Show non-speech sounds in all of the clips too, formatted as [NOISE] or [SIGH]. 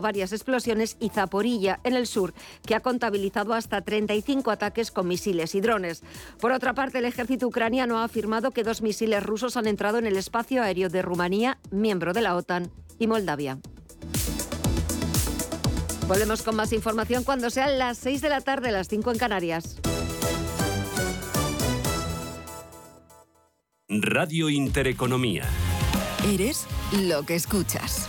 varias explosiones y Zaporilla, en el sur, que ha contabilizado hasta 35 ataques con misiles y drones. Por otra parte, el ejército ucraniano ha afirmado que dos misiles rusos han entrado en el espacio aéreo de Rumanía, miembro de la OTAN, y Moldavia. Volvemos con más información cuando sean las 6 de la tarde, las 5 en Canarias. Radio Intereconomía. Eres lo que escuchas.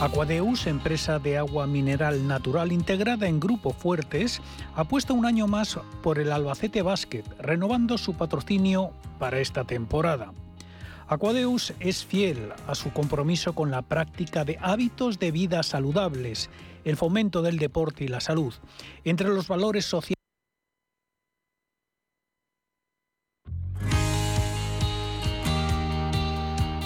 Aquadeus, empresa de agua mineral natural integrada en Grupo Fuertes, apuesta un año más por el Albacete Basket, renovando su patrocinio para esta temporada. Aquadeus es fiel a su compromiso con la práctica de hábitos de vida saludables, el fomento del deporte y la salud. Entre los valores sociales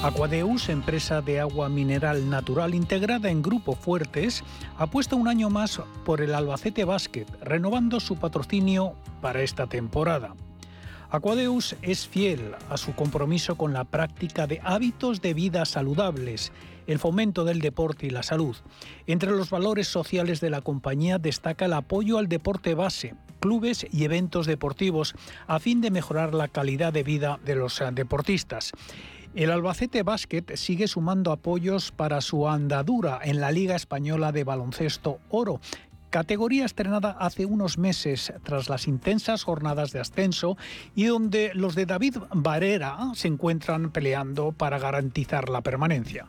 Aquadeus, empresa de agua mineral natural integrada en Grupo Fuertes, apuesta un año más por el Albacete Basket, renovando su patrocinio para esta temporada. Aquadeus es fiel a su compromiso con la práctica de hábitos de vida saludables, el fomento del deporte y la salud. Entre los valores sociales de la compañía destaca el apoyo al deporte base, clubes y eventos deportivos, a fin de mejorar la calidad de vida de los deportistas. El Albacete Basket sigue sumando apoyos para su andadura en la Liga Española de Baloncesto Oro, categoría estrenada hace unos meses tras las intensas jornadas de ascenso y donde los de David Barrera se encuentran peleando para garantizar la permanencia.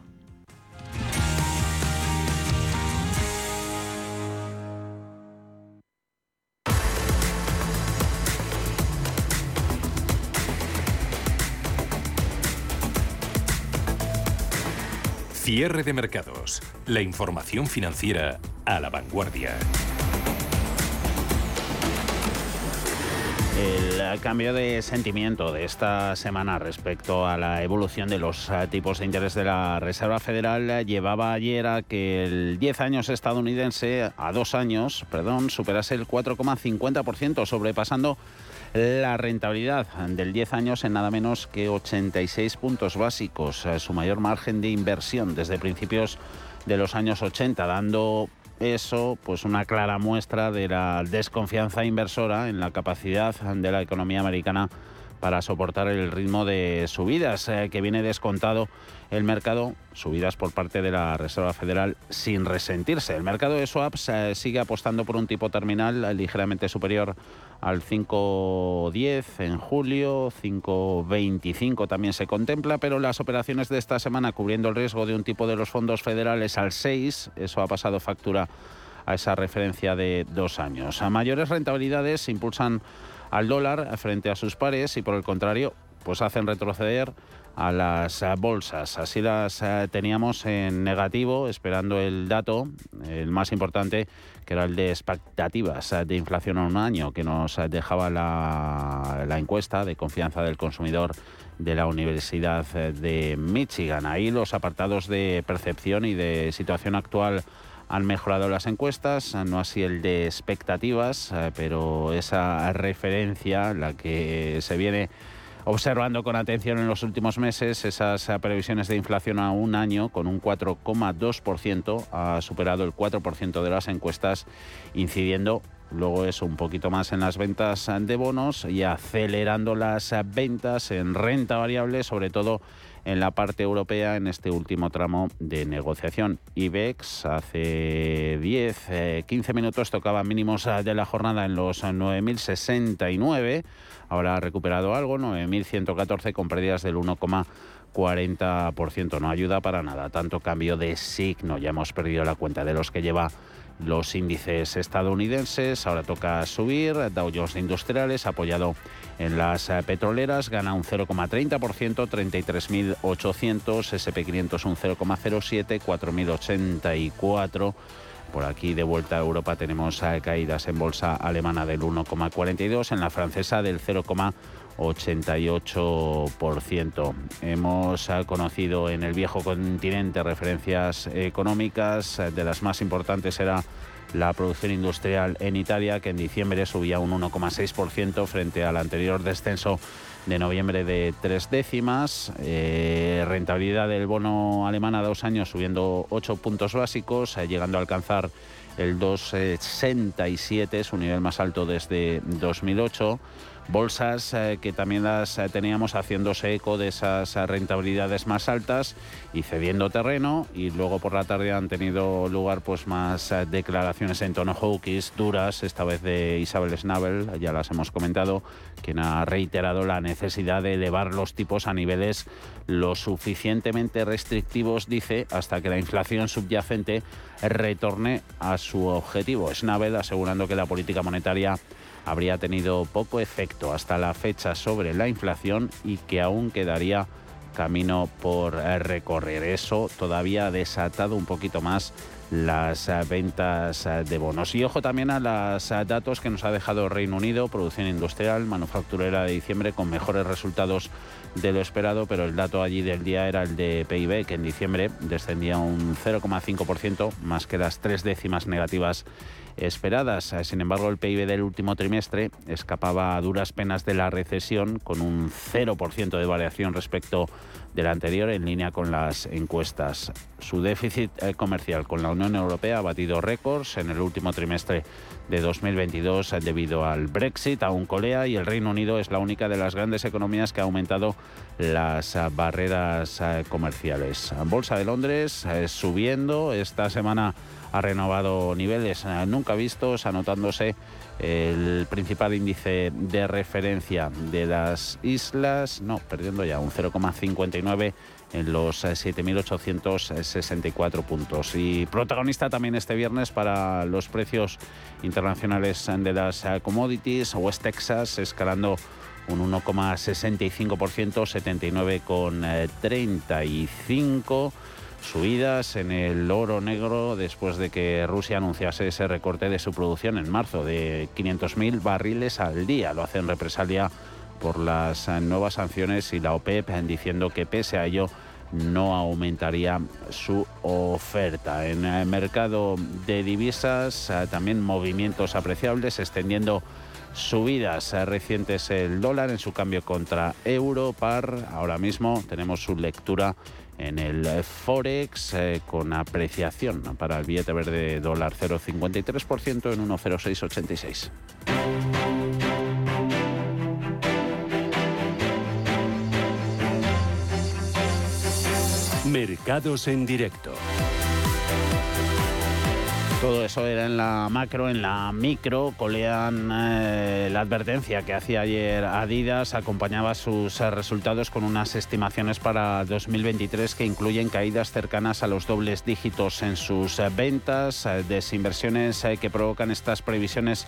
Cierre de mercados. La información financiera a la vanguardia. El cambio de sentimiento de esta semana respecto a la evolución de los eh, tipos de interés de la Reserva Federal llevaba ayer a que el 10 años estadounidense a dos años, perdón, superase el 4,50%, sobrepasando la rentabilidad del 10 años en nada menos que 86 puntos básicos, eh, su mayor margen de inversión desde principios de los años 80, dando eso pues una clara muestra de la desconfianza inversora en la capacidad de la economía americana para soportar el ritmo de subidas eh, que viene descontado el mercado, subidas por parte de la Reserva Federal sin resentirse. El mercado de swaps eh, sigue apostando por un tipo terminal ligeramente superior al 5.10 en julio, 5.25 también se contempla, pero las operaciones de esta semana cubriendo el riesgo de un tipo de los fondos federales al 6, eso ha pasado factura a esa referencia de dos años. A mayores rentabilidades impulsan al dólar frente a sus pares y por el contrario, pues hacen retroceder a las eh, bolsas. Así las eh, teníamos en negativo, esperando el dato, el más importante, que era el de expectativas eh, de inflación en un año, que nos dejaba la, la encuesta de confianza del consumidor de la Universidad de Michigan. Ahí los apartados de percepción y de situación actual han mejorado las encuestas, no así el de expectativas, eh, pero esa referencia, la que se viene observando con atención en los últimos meses, esas previsiones de inflación a un año con un 4,2%, ha superado el 4% de las encuestas, incidiendo luego eso un poquito más en las ventas de bonos y acelerando las ventas en renta variable, sobre todo en la parte europea en este último tramo de negociación. IBEX hace 10, 15 eh, minutos tocaba mínimos eh, de la jornada en los 9.069, ahora ha recuperado algo, 9.114 con pérdidas del 1,40%. No ayuda para nada, tanto cambio de signo, ya hemos perdido la cuenta de los que lleva los índices estadounidenses. Ahora toca subir. Dow Jones Industriales, apoyado en las eh, petroleras, gana un 0,30%, 33.800. SP500 un 0,07, 4.084. Por aquí de vuelta a Europa tenemos eh, caídas en bolsa alemana del 1,42, en la francesa del 0,88%. Hemos eh, conocido en el viejo continente referencias económicas, de las más importantes era la producción industrial en Italia, que en diciembre subía un 1,6% frente al anterior descenso de noviembre de tres décimas. Eh, rentabilidad del bono alemán a dos años subiendo ocho puntos básicos, eh, llegando a alcanzar el 2,67, su nivel más alto desde 2008 bolsas eh, que también las eh, teníamos haciéndose eco de esas eh, rentabilidades más altas y cediendo terreno y luego por la tarde han tenido lugar pues más declaraciones en tono hawkish duras, esta vez de Isabel Schnabel, ya las hemos comentado, quien ha reiterado la necesidad de elevar los tipos a niveles lo suficientemente restrictivos, dice, hasta que la inflación subyacente retorne a su objetivo. Schnabel asegurando que la política monetaria habría tenido poco efecto hasta la fecha sobre la inflación y que aún quedaría camino por eh, recorrer. Eso todavía ha desatado un poquito más las eh, ventas eh, de bonos. Y ojo también a los datos que nos ha dejado Reino Unido, producción industrial, manufacturera de diciembre con mejores resultados de lo esperado, pero el dato allí del día era el de PIB, que en diciembre descendía un 0,5%, más que las tres décimas negativas esperadas. Sin embargo, el PIB del último trimestre escapaba a duras penas de la recesión, con un 0% de variación respecto del anterior, en línea con las encuestas. Su déficit eh, comercial con la Unión Europea ha batido récords en el último trimestre de 2022 debido al Brexit. Aún colea y el Reino Unido es la única de las grandes economías que ha aumentado las barreras eh, comerciales. Bolsa de Londres eh, subiendo esta semana ha renovado niveles eh, nunca vistos, anotándose el principal índice de referencia de las islas, no, perdiendo ya un 0,59 en los 7.864 eh, puntos. Y protagonista también este viernes para los precios internacionales de las eh, commodities, West Texas escalando un 1,65%, 79,35 subidas en el oro negro después de que Rusia anunciase ese recorte de su producción en marzo de 500.000 barriles al día. Lo hace en represalia por las nuevas sanciones y la OPEP diciendo que pese a ello no aumentaría su oferta. En el mercado de divisas también movimientos apreciables extendiendo subidas recientes el dólar en su cambio contra euro par. Ahora mismo tenemos su lectura en el eh, Forex eh, con apreciación para el billete verde dólar 0,53% en 1,0686. Mercados en directo. Todo eso era en la macro, en la micro. Colean eh, la advertencia que hacía ayer Adidas, acompañaba sus eh, resultados con unas estimaciones para 2023 que incluyen caídas cercanas a los dobles dígitos en sus eh, ventas, desinversiones que provocan estas previsiones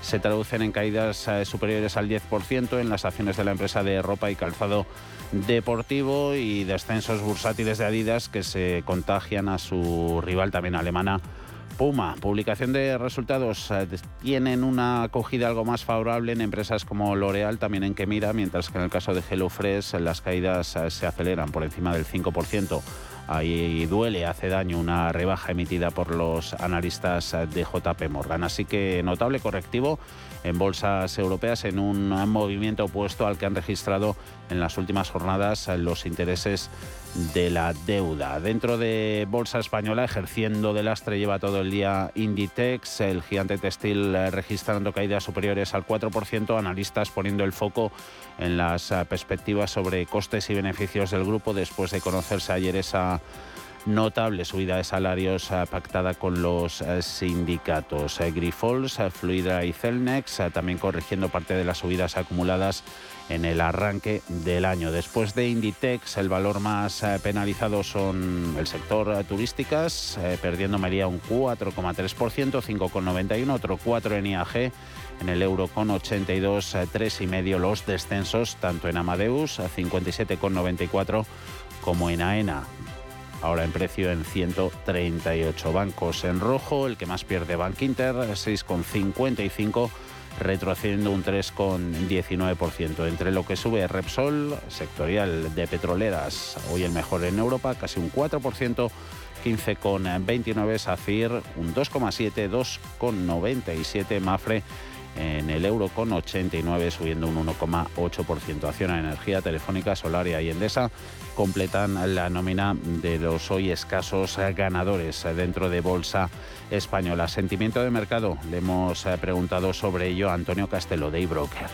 se traducen en caídas superiores al 10% en las acciones de la empresa de ropa y calzado deportivo y descensos bursátiles de Adidas que se contagian a su rival también alemana Puma, publicación de resultados, eh, tienen una acogida algo más favorable en empresas como L'Oreal, también en que mira, mientras que en el caso de HelloFresh las caídas eh, se aceleran por encima del 5%. Ahí duele, hace daño una rebaja emitida por los analistas eh, de JP Morgan. Así que notable correctivo en bolsas europeas en un movimiento opuesto al que han registrado en las últimas jornadas los intereses de la deuda. Dentro de Bolsa Española, ejerciendo de lastre, lleva todo el día Inditex, el gigante textil eh, registrando caídas superiores al 4%, analistas poniendo el foco en las eh, perspectivas sobre costes y beneficios del grupo después de conocerse ayer esa notable subida de salarios eh, pactada con los sindicatos. Grifols, Fluidra y Celnex también corrigiendo parte de las subidas acumuladas en el arranque del año. Después de Inditex, el valor más eh, penalizado son el sector eh, turísticas, eh, perdiendo Mería un 4,3%, 5,91%, otro 4% en IAG, en el euro con 82, 3,5% los descensos, tanto en Amadeus, 57,94%, como en AENA, ahora en precio en 138 bancos en rojo, el que más pierde Bank Inter, 6,55 retrocediendo un 3,19%. Entre lo que sube Repsol, sectorial de petroleras, hoy el mejor en Europa, casi un 4%. 15,29 SACIR, un 2,7, 2,97 Mafre en el euro con 89 subiendo un 1,8%. Acción a energía telefónica, solaria y endesa completan la nómina de los hoy escasos ganadores dentro de Bolsa Española. Sentimiento de mercado, le hemos eh, preguntado sobre ello a Antonio Castelo de eBroker.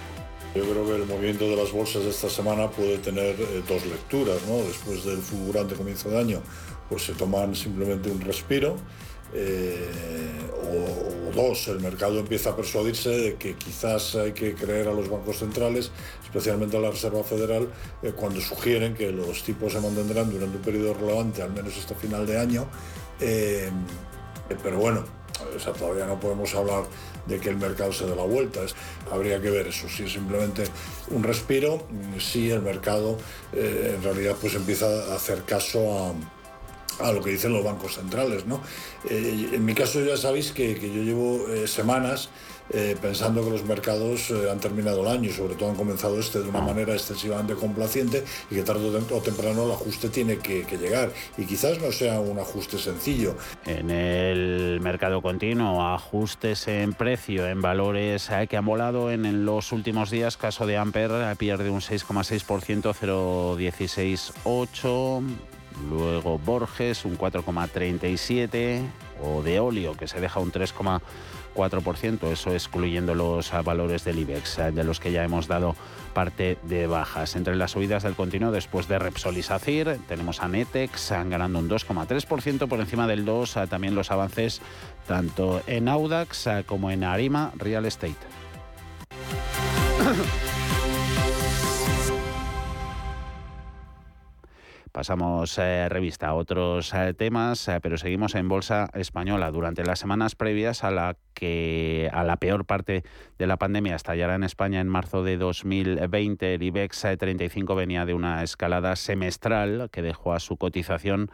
Yo creo que el movimiento de las bolsas de esta semana puede tener eh, dos lecturas, ¿no? Después del fulgurante comienzo de año, pues se toman simplemente un respiro eh, o, dos, el mercado empieza a persuadirse de que quizás hay que creer a los bancos centrales, especialmente a la Reserva Federal, eh, cuando sugieren que los tipos se mantendrán durante un periodo relevante, al menos hasta final de año. Eh, pero bueno, todavía no podemos hablar de que el mercado se dé la vuelta. habría que ver eso, si es simplemente un respiro, si el mercado en realidad pues empieza a hacer caso a a lo que dicen los bancos centrales. ¿no? Eh, en mi caso ya sabéis que, yo llevo eh, semanas eh, pensando que los mercados han terminado el año y sobre todo han comenzado este de una manera excesivamente complaciente y que tarde o temprano el ajuste tiene que, llegar y quizás no sea un ajuste sencillo. En el mercado continuo, ajustes en precio, en valores que han volado en, los últimos días, caso de Amper pierde un 6,6%, 0,168 Luego Borges un 4,37 o de óleo que se deja un 3,4%, eso excluyendo los valores del IBEX, de los que ya hemos dado parte de bajas. Entre las subidas del continuo después de Repsol y SACIR tenemos a Netex ganando un 2,3% por encima del 2, eh, también los avances tanto en Audax como en Arima Real Estate. Pasamos eh, revista a otros eh, temas, eh, pero seguimos en bolsa española. Durante las semanas previas a la que a la peor parte de la pandemia estallará en España en marzo de 2020, el IBEX 35 venía de una escalada semestral que dejó a su cotización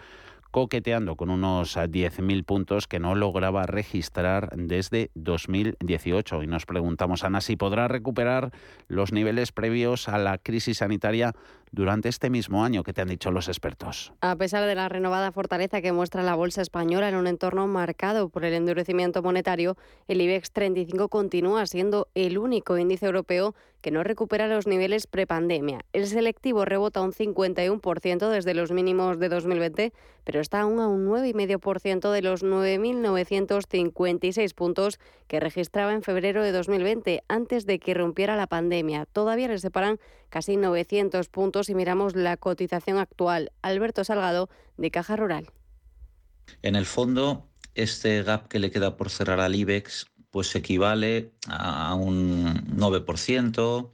coqueteando con unos 10.000 puntos que no lograba registrar desde 2018. Y nos preguntamos, Ana, si podrá recuperar los niveles previos a la crisis sanitaria durante este mismo año que te han dicho los expertos. A pesar de la renovada fortaleza que muestra la bolsa española en un entorno marcado por el endurecimiento monetario, el IBEX 35 continúa siendo el único índice europeo que no recupera los niveles prepandemia. El selectivo rebota un 51% desde los mínimos de 2020, pero está aún a un 9,5% de los 9.956 puntos que registraba en febrero de 2020, antes de que rompiera la pandemia. Todavía le separan casi 900 puntos puntos si miramos la cotización actual. Alberto Salgado, de Caja Rural. En el fondo, este gap que le queda por cerrar al IBEX pues equivale a un 9%,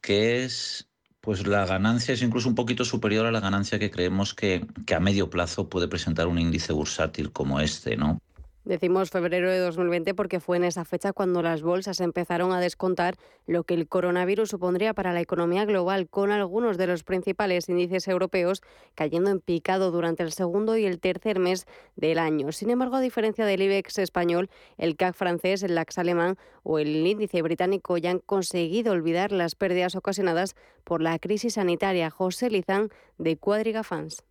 que es pues la ganancia es incluso un poquito superior a la ganancia que creemos que a medio plazo puede presentar un índice bursátil como este, ¿no? Decimos febrero de 2020 porque fue en esa fecha cuando las bolsas empezaron a descontar lo que el coronavirus supondría para la economía global, con algunos de los principales índices europeos cayendo en picado durante el segundo y el tercer mes del año. Sin embargo, a diferencia del IBEX español, el CAC francés, el DAX alemán o el índice británico ya han conseguido olvidar las pérdidas ocasionadas por la crisis sanitaria. José Lizán, de Cuadriga Fans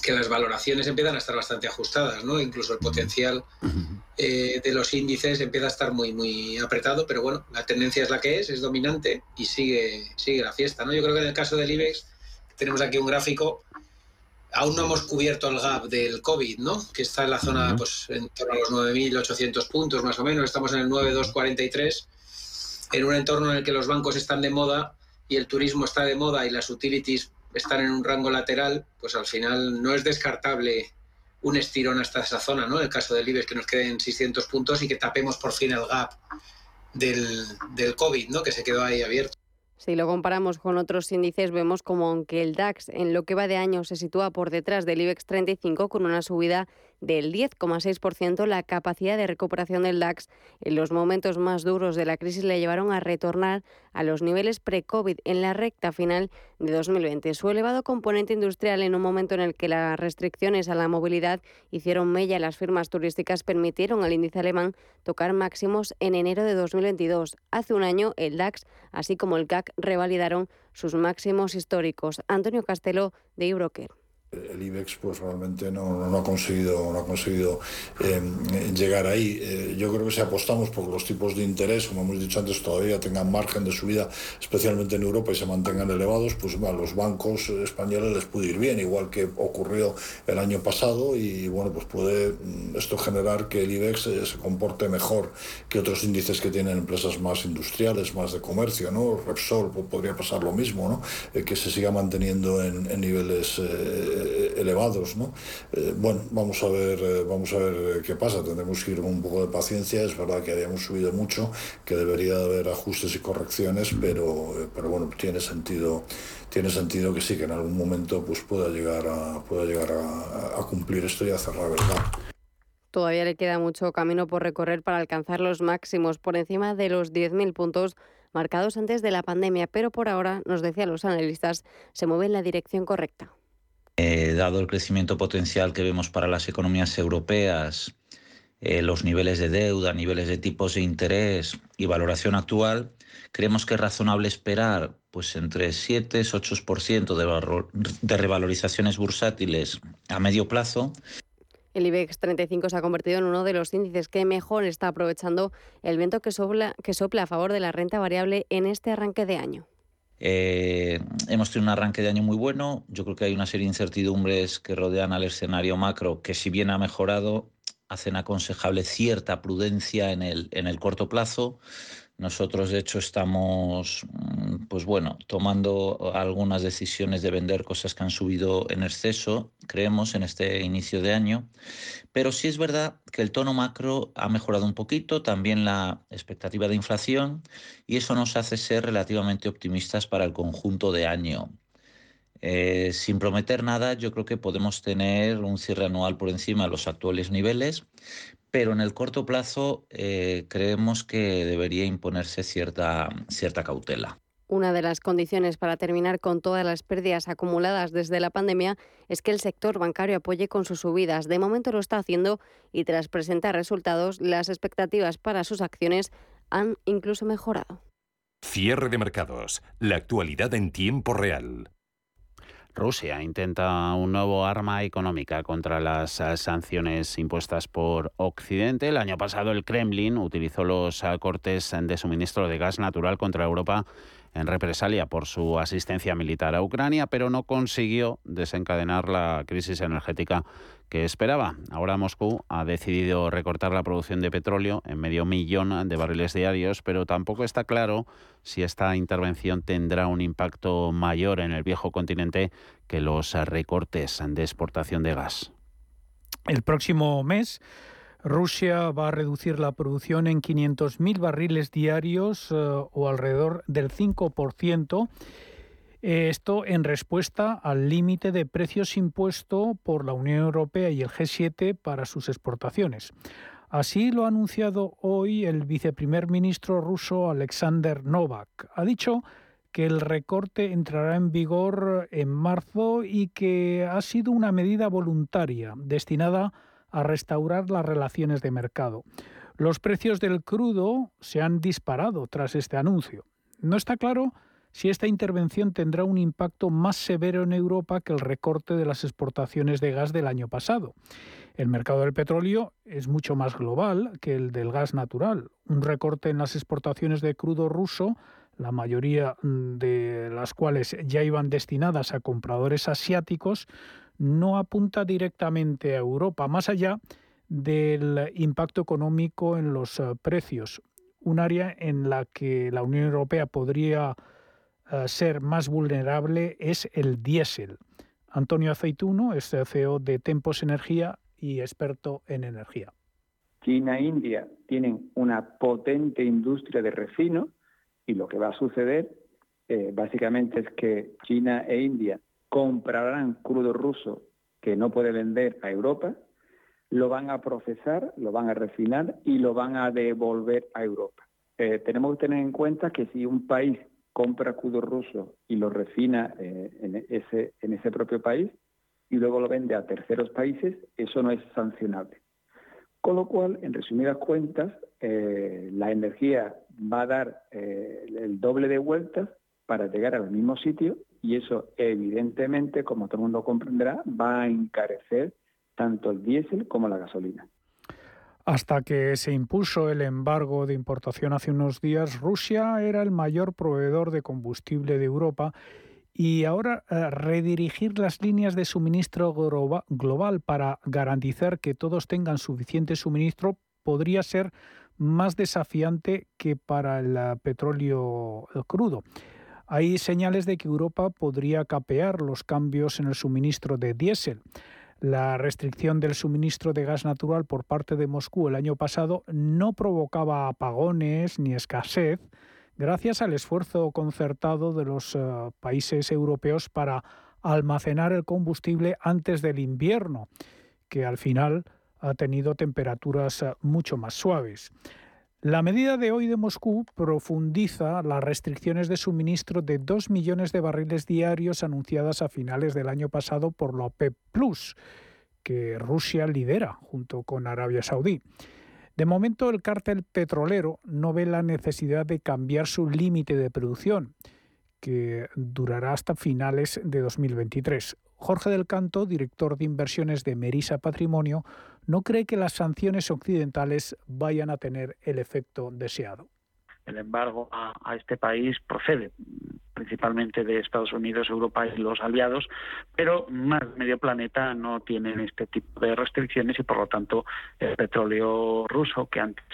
que las valoraciones empiezan a estar bastante ajustadas, ¿no? Incluso el potencial eh, de los índices empieza a estar muy, muy apretado, pero bueno, la tendencia es la que es, es dominante y sigue, sigue la fiesta, ¿no? Yo creo que en el caso del IBEX tenemos aquí un gráfico, aún no hemos cubierto el gap del COVID, ¿no? Que está en la zona, pues, en torno a los 9.800 puntos más o menos, estamos en el 9.243, en un entorno en el que los bancos están de moda y el turismo está de moda y las utilities están en un rango lateral, pues al final no es descartable un estirón hasta esa zona, ¿no? El caso del IBEX que nos queden 600 puntos y que tapemos por fin el gap del, del COVID, ¿no? Que se quedó ahí abierto. Si lo comparamos con otros índices, vemos como aunque el DAX en lo que va de año se sitúa por detrás del IBEX 35 con una subida del 10,6%, la capacidad de recuperación del DAX en los momentos más duros de la crisis le llevaron a retornar a los niveles pre-COVID en la recta final de 2020. Su elevado componente industrial en un momento en el que las restricciones a la movilidad hicieron mella en las firmas turísticas permitieron al índice alemán tocar máximos en enero de 2022. Hace un año el DAX, así como el CAC, revalidaron sus máximos históricos. Antonio Castelo, de Ibroker el IBEX pues realmente no, ha conseguido, no ha conseguido em, llegar ahí. Eh, yo creo que si apostamos por los tipos de interés, como hemos dicho antes, todavía tengan margen de subida, especialmente en Europa, y se mantengan elevados, pues a los bancos españoles les puede ir bien, igual que ocurrió el año pasado, y bueno, pues puede mm, esto generar que el IBEX eh, se comporte mejor que otros índices que tienen empresas más industriales, más de comercio, ¿no? Repsol podría pasar lo mismo, ¿no? Eh, que se siga manteniendo en, en niveles eh, elevados. ¿no? Eh, bueno, vamos a ver, eh, vamos a ver qué pasa. Tendremos que ir con un poco de paciencia. Es verdad que habíamos subido mucho, que debería haber ajustes y correcciones, pero, pero bueno, tiene sentido, tiene sentido que sí, que en algún momento pues pueda llegar a, pueda llegar a, cumplir esto y a cerrar el Todavía le queda mucho camino por recorrer para alcanzar los máximos por encima de los 10.000 puntos marcados antes de la pandemia, pero por ahora, nos decían los analistas, se mueve en la dirección correcta. Eh, dado el crecimiento potencial que vemos para las economías europeas, eh, los niveles de deuda, niveles de tipos de interés y valoración actual, creemos que es razonable esperar pues entre 7 y 8% de, de revalorizaciones bursátiles a medio plazo. El IBEX 35 se ha convertido en uno de los índices que mejor está aprovechando el viento que sopla, que sopla a favor de la renta variable en este arranque de año. Eh, hemos tenido un arranque de año muy bueno. Yo creo que hay una serie de incertidumbres que rodean al escenario macro que si bien ha mejorado, hacen aconsejable cierta prudencia en el, en el corto plazo. Nosotros, de hecho, estamos, mm, pues bueno, tomando algunas decisiones de vender cosas que han subido en exceso, creemos, en este inicio de año. Pero sí es verdad que el tono macro ha mejorado un poquito, también la expectativa de inflación, y eso nos hace ser relativamente optimistas para el conjunto de año. Eh, sin prometer nada, yo creo que podemos tener un cierre anual por encima de los actuales niveles, pero en el corto plazo eh, creemos que debería imponerse cierta, cierta cautela. Una de las condiciones para terminar con todas las pérdidas acumuladas desde la pandemia es que el sector bancario apoye con sus subidas. De momento lo está haciendo y tras presentar resultados, las expectativas para sus acciones han incluso mejorado. Cierre de mercados. La actualidad en tiempo real. Rusia intenta un nuevo arma económica contra las eh, sanciones impuestas por Occidente. El año pasado el Kremlin utilizó los eh, cortes de suministro de gas natural contra Europa en represalia por su asistencia militar a Ucrania, pero no consiguió desencadenar la crisis energética que esperaba. Ahora Moscú ha decidido recortar la producción de petróleo en medio millón de barriles diarios, pero tampoco está claro si esta intervención tendrá un impacto mayor en el viejo continente que los recortes de exportación de gas. El próximo mes Rusia va a reducir la producción en 500.000 barriles diarios eh, o alrededor del 5% esto en respuesta al límite de precios impuesto por la Unión Europea y el G7 para sus exportaciones. Así lo ha anunciado hoy el viceprimer ministro ruso Alexander Novak. Ha dicho que el recorte entrará en vigor en marzo y que ha sido una medida voluntaria destinada a restaurar las relaciones de mercado. Los precios del crudo se han disparado tras este anuncio. No está claro si esta intervención tendrá un impacto más severo en Europa que el recorte de las exportaciones de gas del año pasado. El mercado del petróleo es mucho más global que el del gas natural. Un recorte en las exportaciones de crudo ruso, la mayoría mm, de las cuales ya iban destinadas a compradores asiáticos, no apunta directamente a Europa, más allá del impacto económico en los eh, precios, un área en la que la Unión Europea podría ser más vulnerable es el diésel. Antonio Aceituno es CEO de Tempos Energía y experto en energía. China e India tienen una potente industria de refino y lo que va a suceder eh, básicamente es que China e India comprarán crudo ruso que no puede vender a Europa, lo van a procesar, lo van a refinar y lo van a devolver a Europa. Eh, tenemos que tener en cuenta que si un país compra crudo ruso y lo refina eh, en, ese, en ese propio país y luego lo vende a terceros países, eso no es sancionable. Con lo cual, en resumidas cuentas, eh, la energía va a dar eh, el doble de vueltas para llegar al mismo sitio y eso evidentemente, como todo el mundo comprenderá, va a encarecer tanto el diésel como la gasolina. Hasta que se impuso el embargo de importación hace unos días, Rusia era el mayor proveedor de combustible de Europa y ahora eh, redirigir las líneas de suministro global para garantizar que todos tengan suficiente suministro podría ser más desafiante que para el eh, petróleo crudo. Hay señales de que Europa podría capear los cambios en el suministro de diésel. La restricción del suministro de gas natural por parte de Moscú el año pasado no provocaba apagones ni escasez gracias al esfuerzo concertado de los eh, países europeos para almacenar el combustible antes del invierno, que al final ha tenido temperaturas eh, mucho más suaves. La medida de hoy de Moscú profundiza las restricciones de suministro de 2 millones de barriles diarios anunciadas a finales del año pasado por la OPEP Plus, que Rusia lidera junto con Arabia Saudí. De momento, el cártel petrolero no ve la necesidad de cambiar su límite de producción, que durará hasta finales de 2023. Jorge del Canto, director de inversiones de Merisa Patrimonio, no cree que las sanciones occidentales vayan a tener el efecto deseado. El embargo a, este país procede principalmente de Estados Unidos, Europa y los aliados, pero más medio planeta no tienen este tipo de restricciones y por lo tanto el petróleo ruso que antes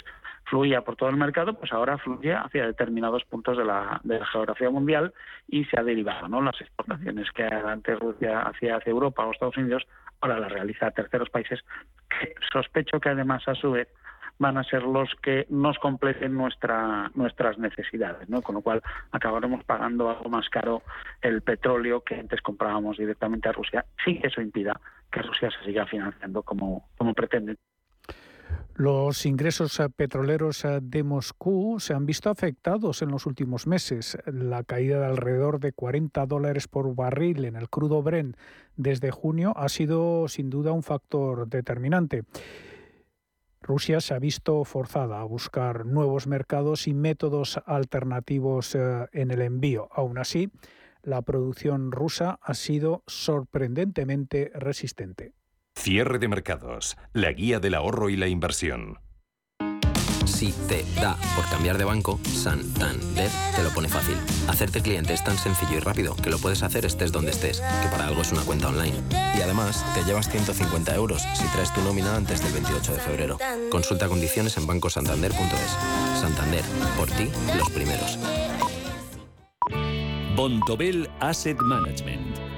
fluía por todo el mercado, pues ahora fluye hacia determinados puntos de la, geografía mundial y se ha derivado, ¿no? Las exportaciones que antes Rusia hacía hacia Europa o Estados Unidos, ahora las realiza a terceros países, que sospecho que además a su vez van a ser los que nos completen nuestra, nuestras necesidades, ¿no? Con lo cual acabaremos pagando algo más caro el petróleo que antes comprábamos directamente a Rusia, sin que eso impida que Rusia se siga financiando como, como pretende. Los ingresos eh, petroleros eh, de Moscú se han visto afectados en los últimos meses. La caída de alrededor de 40 dólares por barril en el crudo Brent desde junio ha sido sin duda un factor determinante. Rusia se ha visto forzada a buscar nuevos mercados y métodos alternativos eh, en el envío. Aún así, la producción rusa ha sido sorprendentemente resistente. Cierre de mercados, la guía del ahorro y la inversión. Si te da por cambiar de banco, Santander te lo pone fácil. Hacerte cliente es tan sencillo y rápido que lo puedes hacer estés donde estés, que para algo es una cuenta online. Y además, te llevas 150 euros si traes tu nómina antes del 28 de febrero. Consulta condiciones en bancosantander.es. Santander, por ti, los primeros. Bontobel Asset Management.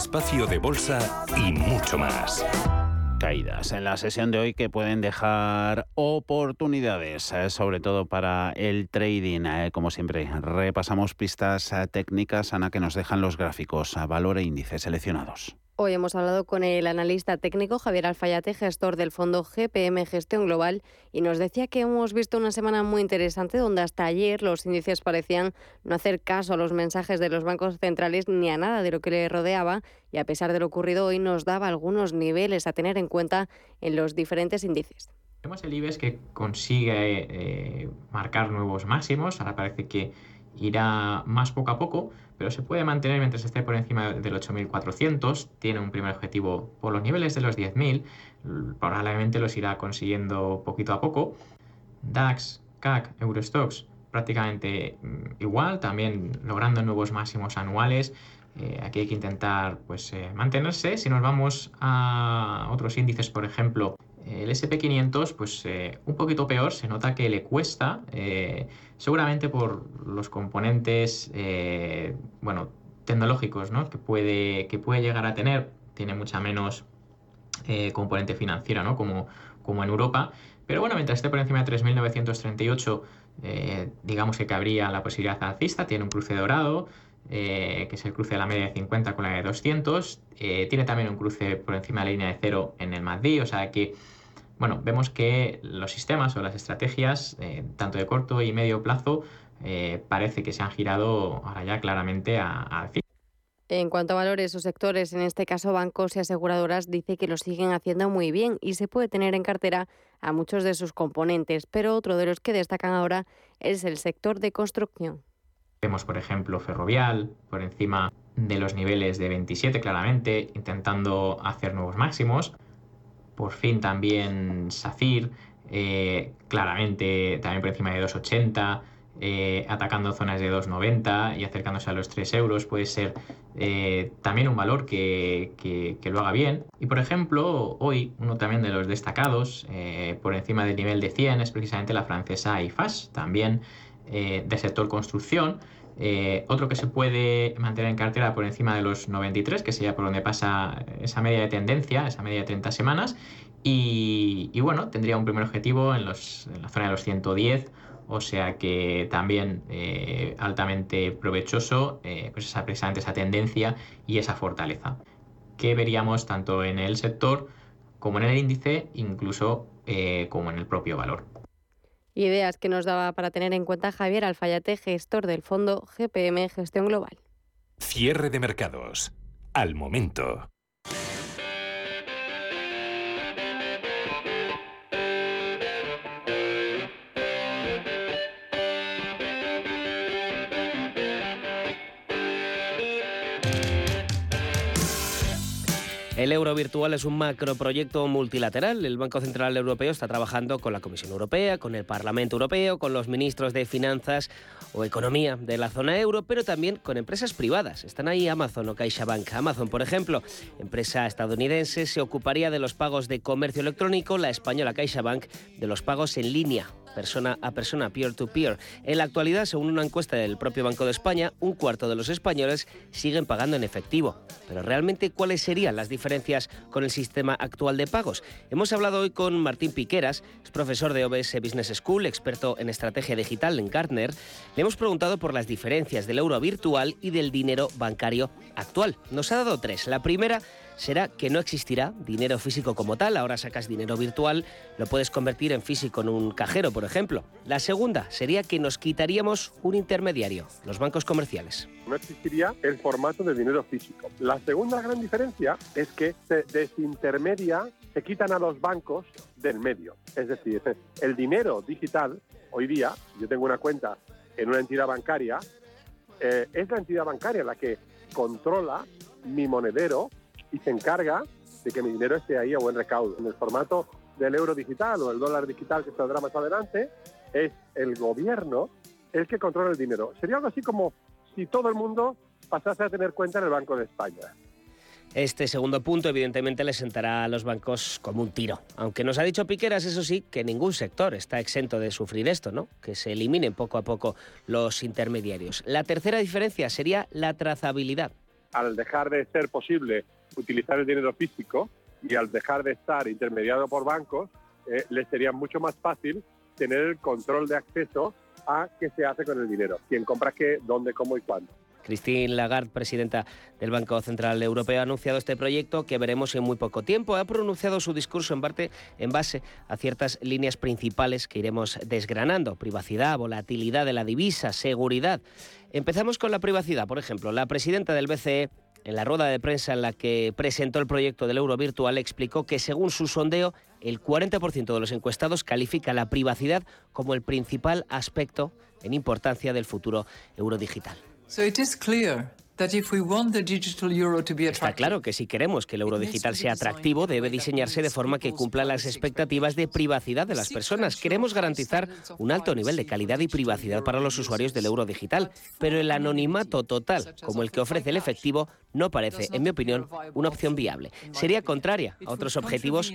espacio de bolsa y mucho más. Caídas en la sesión de hoy que pueden dejar oportunidades, eh, sobre todo para el trading. Eh, como siempre, repasamos pistas eh, técnicas, Ana, que nos dejan los gráficos, a valor e índices seleccionados. Hoy hemos hablado con el analista técnico Javier Alfayate, gestor del fondo GPM Gestión Global, y nos decía que hemos visto una semana muy interesante donde hasta ayer los índices parecían no hacer caso a los mensajes de los bancos centrales ni a nada de lo que le rodeaba, y a pesar de lo ocurrido hoy nos daba algunos niveles a tener en cuenta en los diferentes índices. Vemos el IBEX que consigue eh, marcar nuevos máximos, ahora parece que irá más poco a poco, pero se puede mantener mientras esté por encima del 8.400. Tiene un primer objetivo por los niveles de los 10.000. Probablemente los irá consiguiendo poquito a poco. DAX, CAC, Eurostox prácticamente mm, igual, también logrando nuevos máximos anuales. Eh, aquí hay que intentar pues, eh, mantenerse. Si nos vamos a otros índices, por ejemplo, el SP500, pues eh, un poquito peor, se nota que le cuesta, eh, seguramente por los componentes, eh, bueno, tecnológicos, ¿no? Que puede, que puede llegar a tener, tiene mucha menos componente financiera, ¿no? Como, como en Europa. Pero bueno, mientras esté por encima de 3.938, digamos que cabría la posibilidad alcista, tiene un cruce dorado, que es el cruce de la media de 50 con la de 200. tiene también un cruce por encima de la línea de cero en el MACD, o sea que bueno, vemos que los sistemas o las estrategias, eh, tanto de corto y medio plazo, eh, parece que se han girado ahora ya claramente al fin. En cuanto a valores o sectores, en este caso bancos y aseguradoras, dice que lo siguen haciendo muy bien y se puede tener en cartera a muchos de sus componentes, pero otro de los que destacan ahora es el sector de construcción. Vemos, por ejemplo, Ferrovial por encima de los niveles de 27 claramente, intentando hacer nuevos máximos por fin también SACIR, eh, claramente también por encima de 2,80, eh, atacando zonas de 2,90 y acercándose a los 3 euros, puede ser eh, también un valor que, lo haga bien. Y por ejemplo, hoy uno también de los destacados por encima del nivel de 100 es precisamente la francesa IFAS, también de sector construcción. Otro que se puede mantener en cartera por encima de los 93, que sería por donde pasa esa media de tendencia, esa media de 30 semanas. Y, bueno, tendría un primer objetivo en, la zona de los 110, o sea que también eh, altamente provechoso, eh, pues esa, precisamente esa tendencia y esa fortaleza, que veríamos tanto en el sector como en el índice, incluso eh, como en el propio valor. Ideas que nos daba para tener en cuenta Javier Alfayate, gestor del fondo GPM Gestión Global. Cierre de mercados. Al momento. El euro virtual es un macroproyecto multilateral. El Banco Central Europeo está trabajando con la Comisión Europea, con el Parlamento Europeo, con los ministros de Finanzas o Economía de la zona euro, pero también con empresas privadas. Están ahí Amazon o CaixaBank. Amazon, por ejemplo, empresa estadounidense, se ocuparía de los pagos de comercio electrónico, la española CaixaBank de los pagos en línea. Persona a persona, peer-to-peer. En la actualidad, según una encuesta del propio Banco de España, un cuarto de los españoles siguen pagando en efectivo. Pero realmente, ¿cuáles serían las diferencias con el sistema actual de pagos? Hemos hablado hoy con Martín Piqueras, es profesor de OBS Business School, experto en estrategia digital en Gartner. Le hemos preguntado por las diferencias del euro virtual y del dinero bancario actual. Nos ha dado tres. La primera será que no existirá dinero físico como tal. Ahora sacas dinero virtual, lo puedes convertir en físico en un cajero, por ejemplo. La segunda sería que nos quitaríamos un intermediario, los bancos comerciales. No existiría el formato de dinero físico. La segunda gran diferencia es que se desintermedia, se quitan a los bancos del medio. Es decir, el dinero digital, hoy día, yo tengo una cuenta en una entidad bancaria, eh, es la entidad bancaria la que controla mi monedero y se encarga de que mi dinero esté ahí a buen recaudo. En el formato del euro digital o el dólar digital que saldrá más adelante, es el gobierno el que controla el dinero. Sería algo así como si todo el mundo pasase a tener cuenta en el Banco de España. Este segundo punto evidentemente le sentará a los bancos como un tiro. Aunque nos ha dicho Piqueras, eso sí, que ningún sector está exento de sufrir esto, ¿no? Que se eliminen poco a poco los intermediarios. La tercera diferencia sería la trazabilidad. Al dejar de ser posible utilizar el dinero físico y al dejar de estar intermediado por bancos, eh, les sería mucho más fácil tener el control de acceso a qué se hace con el dinero, quién compra qué, dónde, cómo y cuándo. Christine Lagarde, presidenta del Banco Central Europeo, ha anunciado este proyecto que veremos en muy poco tiempo. Ha pronunciado su discurso en, parte, en base a ciertas líneas principales que iremos desgranando. Privacidad, volatilidad de la divisa, seguridad. Empezamos con la privacidad. Por ejemplo, la presidenta del BCE en la rueda de prensa en la que presentó el proyecto del euro virtual, explicó que según su sondeo, el 40% de los encuestados califica la privacidad como el principal aspecto en importancia del futuro euro digital. Está claro que si queremos que el euro digital sea atractivo, debe diseñarse de forma que cumpla las expectativas de privacidad de las personas. Queremos garantizar un alto nivel de calidad y privacidad para los usuarios del euro digital, pero el anonimato total, como el que ofrece el efectivo, no parece, en mi opinión, una opción viable. Sería contraria a otros objetivos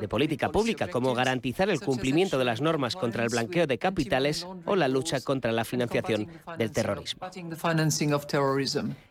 de política pública, como garantizar el cumplimiento de las normas contra el blanqueo de capitales o la lucha contra la financiación del terrorismo.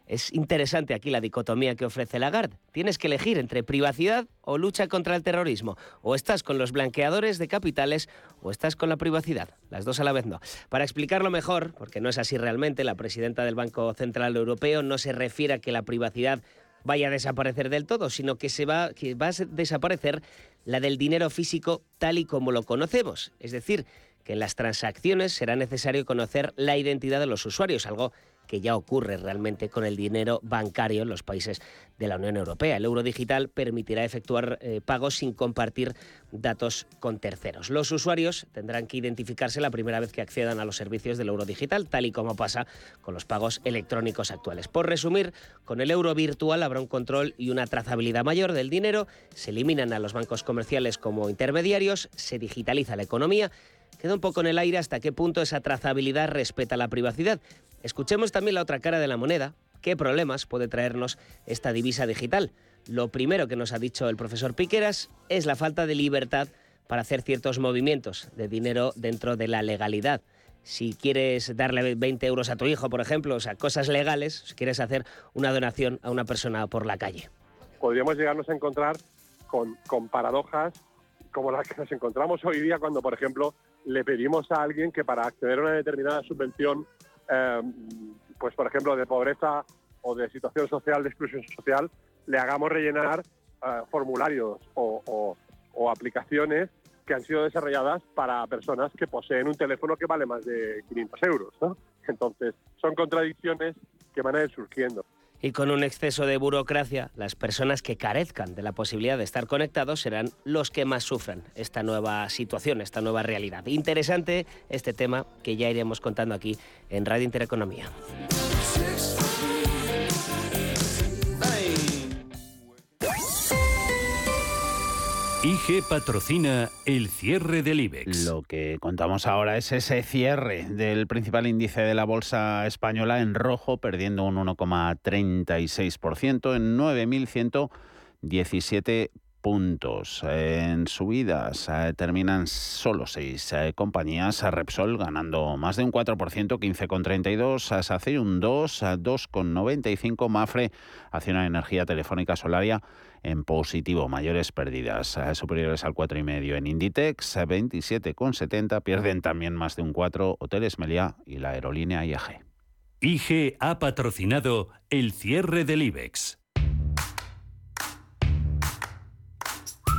Es interesante aquí la dicotomía que ofrece Lagarde. Tienes que elegir entre privacidad o lucha contra el terrorismo. O estás con los blanqueadores de capitales o estás con la privacidad. Las dos a la vez no. Para explicarlo mejor, porque no es así realmente, la presidenta del Banco Central Europeo no se refiere a que la privacidad vaya a desaparecer del todo, sino que, se va, que va a desaparecer la del dinero físico tal y como lo conocemos. Es decir, que en las transacciones será necesario conocer la identidad de los usuarios, algo que ya ocurre realmente con el dinero bancario en los países de la Unión Europea. El euro digital permitirá efectuar eh, pagos sin compartir datos con terceros. Los usuarios tendrán que identificarse la primera vez que accedan a los servicios del euro digital, tal y como pasa con los pagos electrónicos actuales. Por resumir, con el euro virtual habrá un control y una trazabilidad mayor del dinero, se eliminan a los bancos comerciales como intermediarios, se digitaliza la economía Queda un poco en el aire hasta qué punto esa trazabilidad respeta la privacidad. Escuchemos también la otra cara de la moneda. ¿Qué problemas puede traernos esta divisa digital? Lo primero que nos ha dicho el profesor Piqueras es la falta de libertad para hacer ciertos movimientos de dinero dentro de la legalidad. Si quieres darle 20 euros a tu hijo, por ejemplo, o sea, cosas legales, si quieres hacer una donación a una persona por la calle. Podríamos llegarnos a encontrar con, con paradojas como las que nos encontramos hoy día cuando, por ejemplo, le pedimos a alguien que para acceder a una determinada subvención, eh, pues por ejemplo de pobreza o de situación social, de exclusión social, le hagamos rellenar eh, formularios o, aplicaciones que han sido desarrolladas para personas que poseen un teléfono que vale más de 500 euros. Entonces, son contradicciones que van a ir surgiendo y con un exceso de burocracia, las personas que carezcan de la posibilidad de estar conectados serán los que más sufran esta nueva situación, esta nueva realidad. Interesante este tema que ya iremos contando aquí en Radio Intereconomía. IG patrocina el cierre del IBEX. Lo que contamos ahora es ese cierre del principal índice de la bolsa española en rojo, perdiendo un 1,36% en 9.117 puntos. En subidas terminan solo seis compañías. Repsol ganando más de un 4%, 15,32. SACIR un 2, 2,95. Mafre, Acción Energía Telefónica Solaria en positivo, mayores pérdidas superiores al 4,5 en Inditex, 27,70, pierden también más de un 4 Hoteles Meliá y la aerolínea IAG. IG ha patrocinado el cierre del IBEX.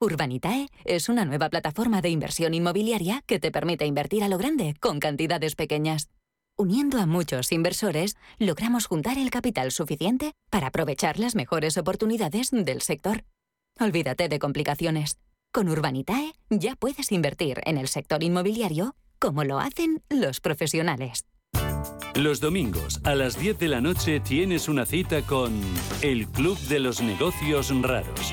Urbanitae es una nueva plataforma de inversión inmobiliaria que te permite invertir a lo grande con cantidades pequeñas. Uniendo a muchos inversores, logramos juntar el capital suficiente para aprovechar las mejores oportunidades del sector. Olvídate de complicaciones. Con Urbanitae ya puedes invertir en el sector inmobiliario como lo hacen los profesionales. Los domingos a las 10 de la noche tienes una cita con el Club de los Negocios Raros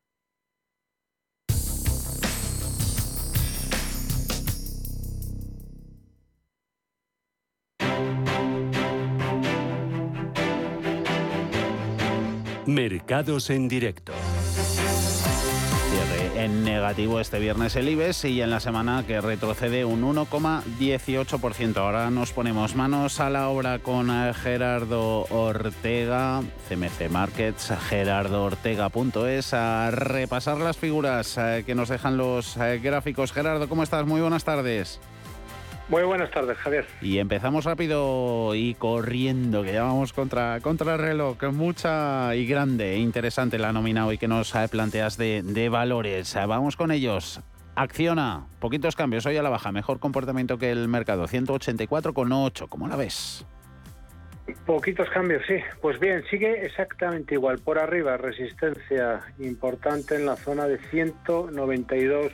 Mercados en directo. Cierre en negativo este viernes el IBEX y en la semana que retrocede un 1,18%. Ahora nos ponemos manos a la obra con Gerardo Ortega, CMC Markets, gerardoortega.es, a repasar las figuras eh, que nos dejan los eh, gráficos. Gerardo, ¿cómo estás? Muy buenas tardes. Muy buenas tardes, Javier. Y empezamos rápido y corriendo, que ya vamos contra, contra el reloj. Mucha y grande e interesante la nómina hoy que nos planteas de, de valores. Vamos con ellos. Acciona, poquitos cambios hoy a la baja, mejor comportamiento que el mercado, 184,8. ¿Cómo la ves? Poquitos cambios, sí. Pues bien, sigue exactamente igual. Por arriba, resistencia importante en la zona de 192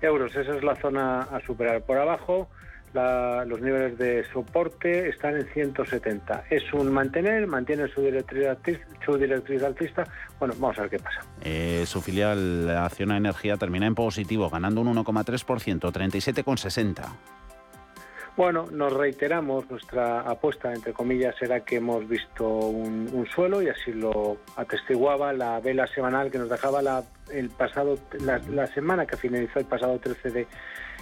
euros. Esa es la zona a superar. Por abajo, los niveles de soporte están en 170. Es un mantener, mantiene su directriz, su directriz alcista. Bueno, vamos a ver qué pasa. Eh, su filial Acciona Energía termina en positivo, ganando un 1,3%, 37,60. Bueno, nos reiteramos, nuestra apuesta, entre comillas, era que hemos visto un, suelo y así lo atestiguaba la vela semanal que nos dejaba la, el pasado, la, la semana que finalizó el pasado 13 de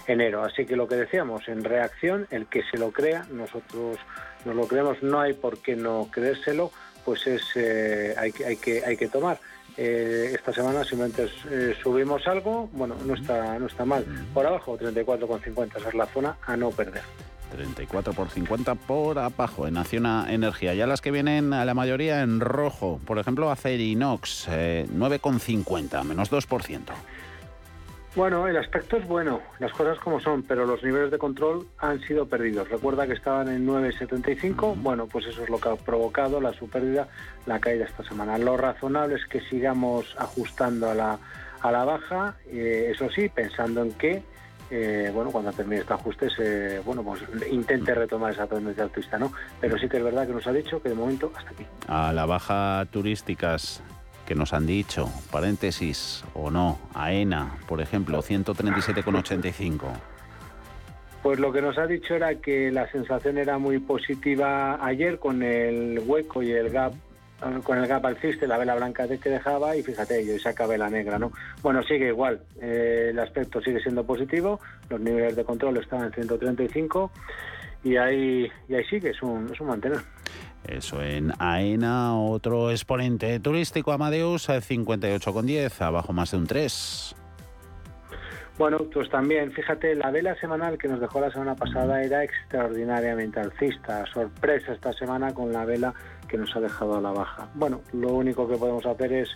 enero. Así que lo que decíamos, en reacción, el que se lo crea, nosotros nos lo creemos, no hay por qué no creérselo, pues es eh, hay, hay, que, hay que tomar. eh, esta semana simplemente eh, subimos algo, bueno, no está, no está mal. Por abajo, 34,50, esa es la zona a no perder. 34 por 50 por abajo en Acciona Energía. Ya las que vienen a la mayoría en rojo, por ejemplo, Acerinox, eh, 9,50, menos 2%. Bueno, el aspecto es bueno, las cosas como son, pero los niveles de control han sido perdidos. Recuerda que estaban en 9,75, bueno, pues eso es lo que ha provocado la supérdida, la caída esta semana. Lo razonable es que sigamos ajustando a la, a la baja, eh, eso sí, pensando en que, eh, bueno, cuando termine este ajuste, se, bueno, pues intente retomar esa tendencia alcista, ¿no? Pero sí que es verdad que nos ha dicho que de momento hasta aquí. A la baja turísticas que nos han dicho, paréntesis o no, AENA, por ejemplo, 137,85. Pues lo que nos ha dicho era que la sensación era muy positiva ayer con el hueco y el gap con el gap alciste, la vela blanca que dejaba y fíjate, y saca vela negra, ¿no? Bueno, sigue igual, eh, el aspecto sigue siendo positivo, los niveles de control están en 135 y ahí, y ahí sigue, es un, es un mantener. Eso en AENA, otro exponente turístico, Amadeus, 58,10, abajo más de un 3. Bueno, pues también, fíjate, la vela semanal que nos dejó la semana pasada era extraordinariamente alcista. Sorpresa esta semana con la vela que nos ha dejado a la baja. Bueno, lo único que podemos hacer es,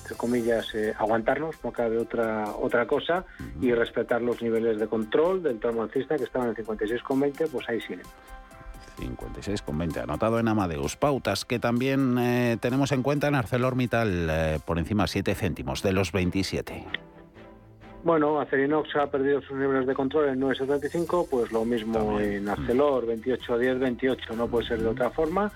entre comillas, eh, aguantarnos, no cabe otra, otra cosa, y respetar los niveles de control del tramo alcista que estaban en 56,20, pues ahí siguen. 56,20 anotado en Amadeus. Pautas que también eh, tenemos en cuenta en ArcelorMittal eh, por encima 7 céntimos de los 27. Bueno, Acerinox ha perdido sus niveles de control en 9,75, pues lo mismo en Arcelor, 28, 10, 28, no puede ser de otra forma.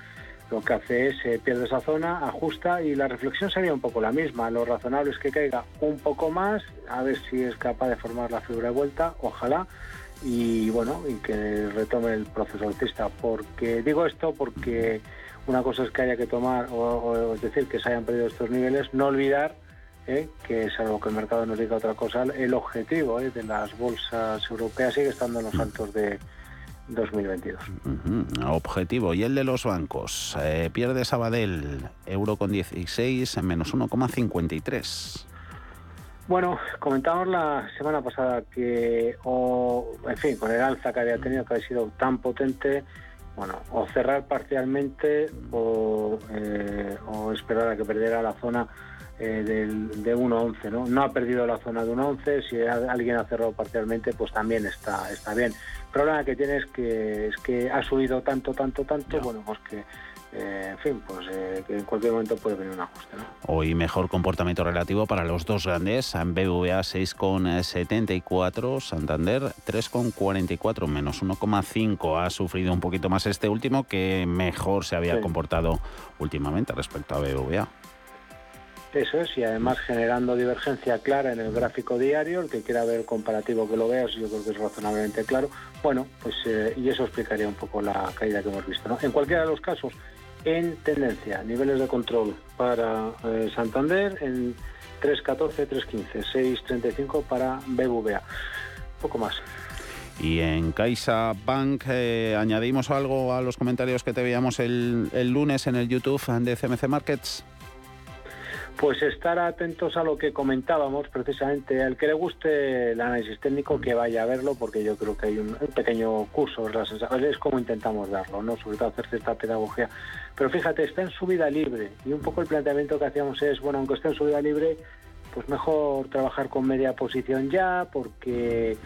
Lo que hace es eh, pierde esa zona, ajusta y la reflexión sería un poco la misma. Lo razonable es que caiga un poco más, a ver si es capaz de formar la figura de vuelta, ojalá y bueno, y que retome el proceso alcista. Porque digo esto porque una cosa es que haya que tomar, o, es decir, que se hayan perdido estos niveles, no olvidar eh, que es algo que el mercado nos diga otra cosa, el objetivo eh, de las bolsas europeas sigue estando en los altos de 2022. Objetivo. Y el de los bancos. Eh, pierde Sabadell, euro con 16, menos 1,53. Bueno, comentábamos la semana pasada que, o, en fin, con el alza que había tenido, que había sido tan potente, bueno, o cerrar parcialmente o, eh, o esperar a que perdiera la zona eh, del, de 1.11, ¿no? No ha perdido la zona de 1.11, si alguien ha cerrado parcialmente, pues también está, está bien. El problema que tiene es que, es que ha subido tanto, tanto, tanto, bueno, pues que eh, en fin, pues eh, que en cualquier momento puede venir un ajuste. ¿no? Hoy mejor comportamiento relativo para los dos grandes, BBVA 6,74, Santander 3,44, menos 1,5. Ha sufrido un poquito más este último que mejor se había comportado últimamente respecto a BBVA. Eso es, y además generando divergencia clara en el gráfico diario, el que quiera ver el comparativo que lo veas, yo creo que es razonablemente claro. Bueno, pues eh, y eso explicaría un poco la caída que hemos visto. ¿no? En cualquiera de los casos, en tendencia, niveles de control para eh, Santander en 3.14, 3.15, 6.35 para BBVA. Poco más. Y en Caixa Bank eh, añadimos algo a los comentarios que te veíamos el, el lunes en el YouTube de CMC Markets. Pues estar atentos a lo que comentábamos precisamente. Al que le guste el análisis técnico, que vaya a verlo, porque yo creo que hay un, pequeño curso, es como intentamos darlo, ¿no? Sobre todo hacer cierta pedagogía. Pero fíjate, está en su vida libre y un poco el planteamiento que hacíamos es, bueno, aunque esté en su vida libre, pues mejor trabajar con media posición ya, porque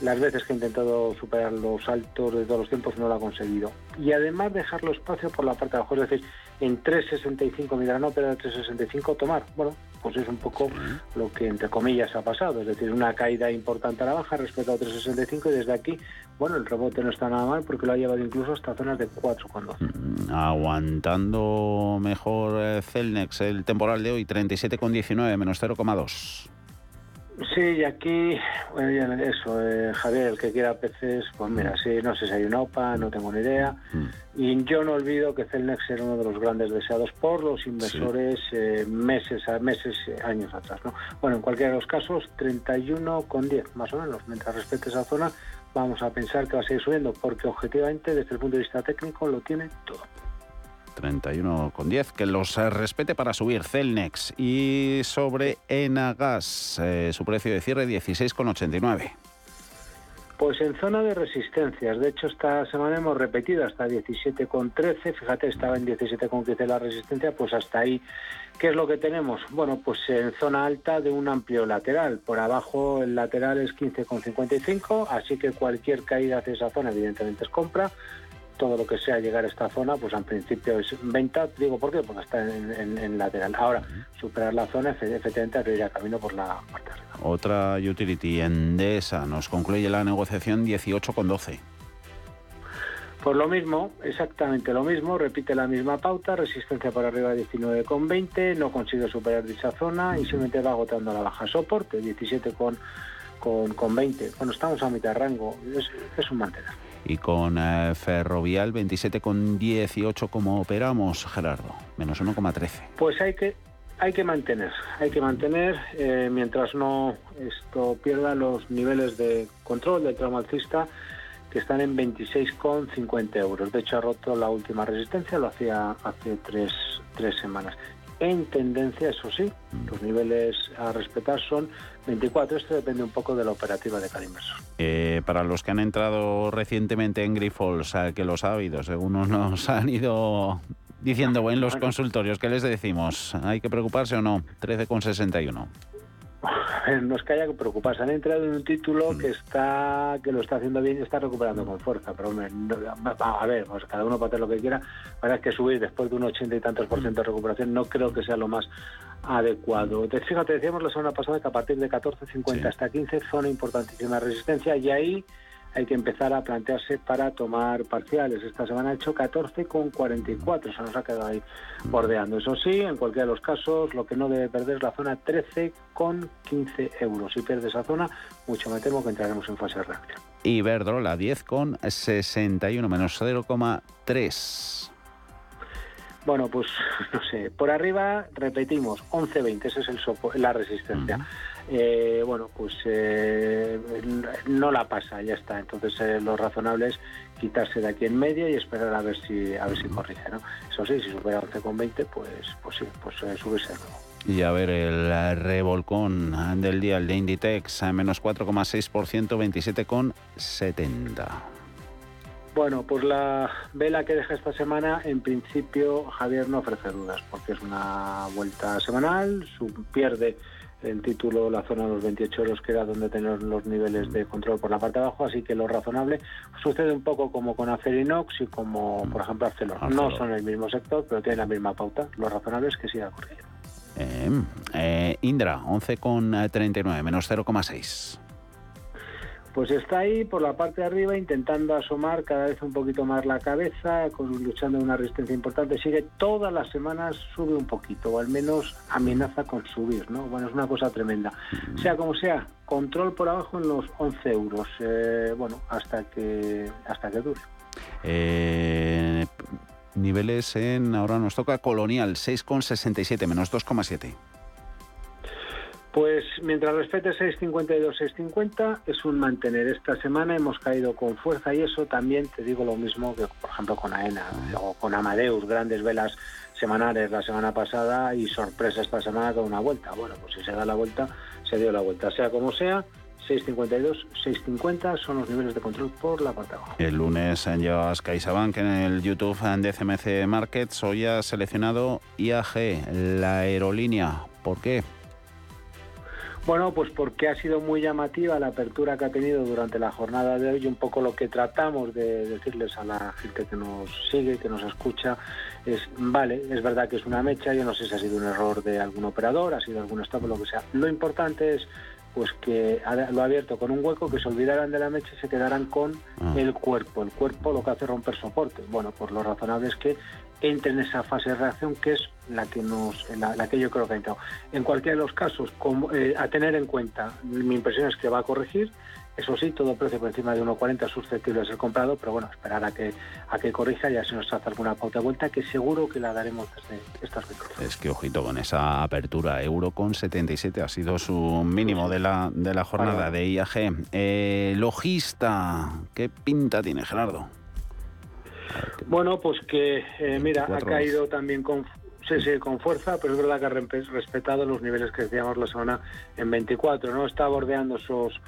las veces que he intentado superar los altos de todos los tiempos no lo ha conseguido. Y además dejarlo espacio por la parte de abajo, es decir, en 3.65, mira, no pero en 3.65 tomar. Bueno, pues es un poco lo que entre comillas ha pasado, es decir, una caída importante a la baja respecto a 3.65 y desde aquí, bueno, el rebote no está nada mal porque lo ha llevado incluso hasta zonas de 4,12. Mm, aguantando mejor eh, Celnex el temporal de hoy, 37,19 menos 0,2. Sí, y aquí, bueno, eso, eh, Javier, el que quiera peces, pues mira, sí, no sé si hay una OPA, no tengo ni idea. Y yo no olvido que Celnex era uno de los grandes deseados por los inversores eh, meses a meses, años atrás. ¿no? Bueno, en cualquiera de los casos, 31,10 más o menos. Mientras respete esa zona, vamos a pensar que va a seguir subiendo, porque objetivamente, desde el punto de vista técnico, lo tiene todo. 31,10. Que los eh, respete para subir Celnex. Y sobre Enagas, eh, su precio de cierre 16,89. Pues en zona de resistencias. De hecho, esta semana hemos repetido hasta 17,13. Fíjate, estaba en 17,15 la resistencia, pues hasta ahí. ¿Qué es lo que tenemos? Bueno, pues en zona alta de un amplio lateral. Por abajo el lateral es 15,55, así que cualquier caída hacia esa zona evidentemente es compra todo lo que sea llegar a esta zona, pues en principio es venta. Digo, ¿por qué? Porque está en, lateral. Ahora, superar la zona, efectivamente, abriría camino por la parte arriba. Otra utility, Endesa, nos concluye la negociación 18,12. Pues lo mismo, exactamente lo mismo, repite la misma pauta, resistencia por arriba 19,20, no consigue superar dicha zona y simplemente va agotando la baja soporte, 17 con, con, 20. Bueno, estamos a mitad de rango, es, es un mantener y con eh, Ferrovial 27,18 como operamos, Gerardo, menos 1,13. Pues hay que hay que mantener, hay que mantener eh, mientras no esto pierda los niveles de control del tramo alcista que están en 26,50 euros. De hecho, ha roto la última resistencia, lo hacía hace tres, tres semanas en tendencia, eso sí. Los niveles a respetar son 24. Esto depende un poco de la operativa de cada inversor. Eh, para los que han entrado recientemente en Grifols, que los ha habido, según nos han ido diciendo en los consultorios, ¿qué les decimos? ¿Hay que preocuparse o no? 13,61. [LAUGHS] no es que haya que preocuparse. Han entrado en un título que está que lo está haciendo bien y está recuperando con fuerza. Pero a ver, pues cada uno puede hacer lo que quiera. Para que subir después de un ochenta y tantos por ciento de recuperación no creo que sea lo más adecuado. Te, fíjate, decíamos la semana pasada que a partir de 14.50 hasta 15 zona importantísima resistencia y ahí hay que empezar a plantearse para tomar parciales. Esta semana ha hecho 14,44, se nos ha quedado ahí bordeando. Eso sí, en cualquiera de los casos, lo que no debe perder es la zona 13,15 euros. Si pierde esa zona, mucho me temo que entraremos en fase de reacción. Iberdrola 10,61 menos 0,3. Bueno, pues [LAUGHS] no sé, por arriba repetimos 11.20, ese es el la resistencia. Eh, bueno, pues eh, no la pasa, ya está. Entonces eh, lo razonable es quitarse de aquí en medio y esperar a ver si a ver si corrige, ¿no? Eso sí, si supera 11,20, pues pues sí, pues subirse nuevo. Y a ver, el revolcón del día, el de Inditex, a menos 4,6%, 27,70. Bueno, pues la vela que deja esta semana, en principio Javier no ofrece dudas, porque es una vuelta semanal, su, pierde el título la zona de los 28 euros, que era donde tener los niveles de control por la parte de abajo, así que lo razonable sucede un poco como con Acerinox y como, por ejemplo, Arcelor. No son el mismo sector, pero tienen la misma pauta. Lo razonable es que siga corriendo. Eh, eh, Indra, 11,39, menos 0,6. Pues está ahí por la parte de arriba intentando asomar cada vez un poquito más la cabeza, con, luchando una resistencia importante. Sigue todas las semanas, sube un poquito, o al menos amenaza con subir, ¿no? Bueno, es una cosa tremenda. Sea como sea, control por abajo en los 11 euros, eh, bueno, hasta que, hasta que dure. Eh, niveles en, ahora nos toca Colonial, 6,67, menos 2,7. Pues mientras respete 6.52, 6.50 es un mantener. Esta semana hemos caído con fuerza y eso también te digo lo mismo que por ejemplo con AENA o con Amadeus, grandes velas semanales la semana pasada y sorpresa esta semana con una vuelta. Bueno, pues si se da la vuelta, se dio la vuelta. Sea como sea, 6.52, 6.50 son los niveles de control por la parte. El lunes llevas CaixaBank en el YouTube de CMC Markets. Hoy ha seleccionado IAG, la aerolínea. ¿Por qué? Bueno, pues porque ha sido muy llamativa la apertura que ha tenido durante la jornada de hoy. Un poco lo que tratamos de decirles a la gente que nos sigue, que nos escucha, es, vale, es verdad que es una mecha, yo no sé si ha sido un error de algún operador, ha sido algún stop, lo que sea. Lo importante es pues que lo ha abierto con un hueco, que se olvidaran de la mecha y se quedaran con ah. el cuerpo. El cuerpo lo que hace romper soporte. Bueno, pues lo razonable es que entre en esa fase de reacción que es la que nos la, que yo creo que ha entrado. En cualquiera de los casos, como, eh, a tener en cuenta, mi impresión es que va a corregir. Eso sí, todo precio por encima de 1,40 es susceptible de ser comprado, pero bueno, esperar a que a que corrija ya se nos hace alguna pauta de vuelta que seguro que la daremos desde estas veces. Es que ojito con esa apertura, euro con 77 ha sido su mínimo de la, de la jornada de IAG. Eh, logista, ¿qué pinta tiene Gerardo? Bueno, pues que, eh, mira, ha caído también con, sí, sí, con fuerza, pero es verdad que ha respetado los niveles que decíamos la semana en 24, ¿no? Está bordeando esos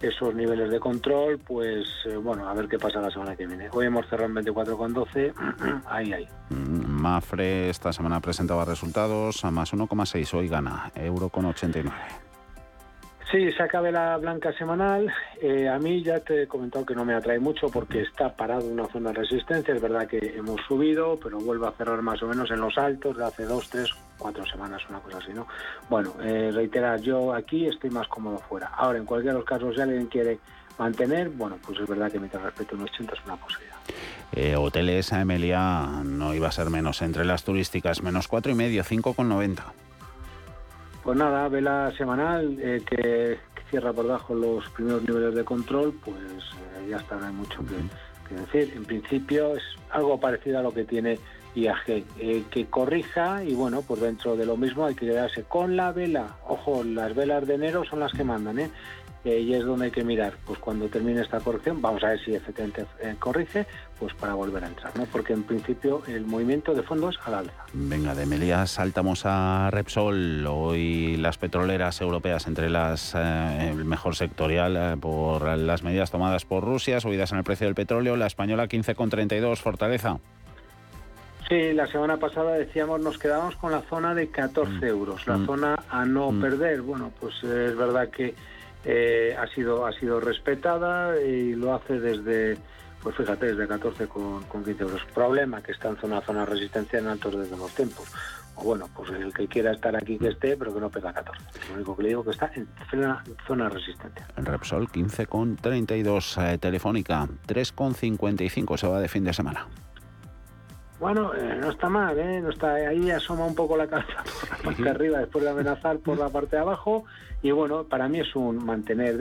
esos niveles de control, pues eh, bueno, a ver qué pasa la semana que viene. Hoy hemos cerrado en 24,12, [CLEARS THROAT] ahí, ahí. Mm, Mafre esta semana presentaba resultados a más 1,6, hoy gana, euro con 89. Sí, se acabe la blanca semanal. Eh, a mí ya te he comentado que no me atrae mucho porque está parado una zona de resistencia. Es verdad que hemos subido, pero vuelve a cerrar más o menos en los altos de hace dos, tres, cuatro semanas, una cosa así, ¿no? Bueno, eh, reiterar, yo aquí estoy más cómodo fuera. Ahora, en cualquiera de los casos, si alguien quiere mantener, bueno, pues es verdad que mientras respeto un 80 es una posibilidad. Eh, hoteles a Emilia no iba a ser menos entre las turísticas, menos cuatro y medio, 5,90. Pues nada, vela semanal eh, que, cierra por debajo los primeros niveles de control, pues eh, ya está, no hay mucho que, decir. En principio es algo parecido a lo que tiene IAG, eh, que corrija y bueno, pues dentro de lo mismo hay que quedarse con la vela. Ojo, las velas de enero son las que mandan, ¿eh? Y es donde hay que mirar, pues cuando termine esta corrección, vamos a ver si efectivamente eh, corrige, pues para volver a entrar, ¿no? Porque en principio el movimiento de fondo es al alza. Venga, de Melias saltamos a Repsol. Hoy las petroleras europeas entre las eh, el mejor sectorial eh, por las medidas tomadas por Rusia, subidas en el precio del petróleo, la española 15,32, Fortaleza. Sí, la semana pasada decíamos nos quedamos con la zona de 14 mm. euros, la mm. zona a no mm. perder. Bueno, pues es verdad que eh, ha sido ha sido respetada y lo hace desde pues fíjate desde 14 con, con 15 euros. Problema que está en zona zona resistencia en altos desde los tiempos. O bueno pues el que quiera estar aquí que esté pero que no pega 14 lo único que le digo que está en zona, zona resistencia. En Repsol 15 con 32 eh, Telefónica 3 con 55 se va de fin de semana bueno, eh, no está mal, ¿eh? No está, ahí asoma un poco la cabeza por la parte arriba después de amenazar por la parte de abajo y bueno, para mí es un mantener,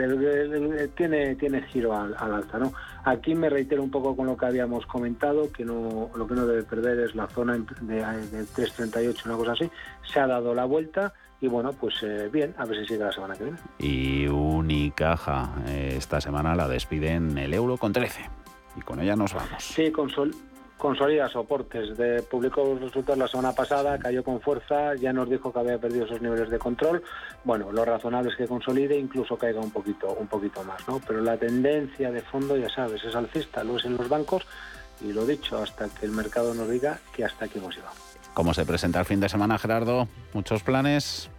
tiene, tiene giro al, alza, ¿no? Aquí me reitero un poco con lo que habíamos comentado, que no lo que no debe perder es la zona de, de 3.38, una cosa así, se ha dado la vuelta y bueno, pues eh, bien, a ver si sigue la semana que viene. Y Unicaja, esta semana la despiden el euro con 13 y con ella nos vamos. Sí, con Sol consolida soportes. De, publicó los resultados la semana pasada, cayó con fuerza, ya nos dijo que había perdido esos niveles de control. Bueno, lo razonable es que consolide, incluso caiga un poquito, un poquito más, ¿no? Pero la tendencia de fondo, ya sabes, es alcista, lo es en los bancos y lo dicho, hasta que el mercado nos diga que hasta aquí hemos llegado. ¿Cómo se presenta el fin de semana, Gerardo? ¿Muchos planes?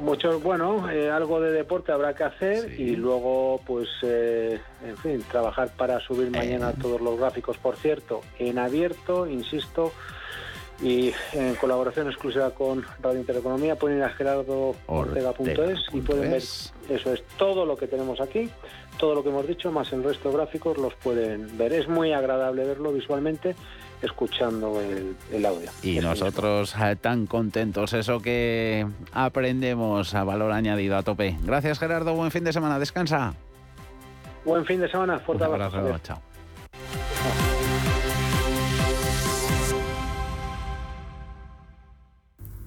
Muchos, bueno, eh, algo de deporte habrá que hacer y luego, pues, eh, en fin, trabajar para subir mañana eh. todos los gráficos, por cierto, en abierto, insisto, y en colaboración exclusiva con Radio Intereconomía, pueden ir a gerardoortega.es y pueden ver, eso es todo lo que tenemos aquí, todo lo que hemos dicho, más el resto de gráficos los pueden ver. Es muy agradable verlo visualmente escuchando el, audio. Y nosotros eh, tan contentos, eso que aprendemos a valor añadido a tope. Gracias Gerardo, buen fin de semana, descansa. Buen fin de semana, fuerte abrazo. Chao.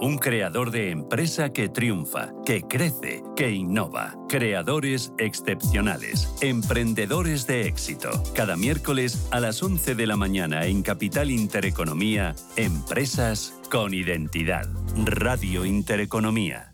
Un creador de empresa que triunfa, que crece, que innova. Creadores excepcionales. Emprendedores de éxito. Cada miércoles a las 11 de la mañana en Capital Intereconomía, Empresas con Identidad. Radio Intereconomía.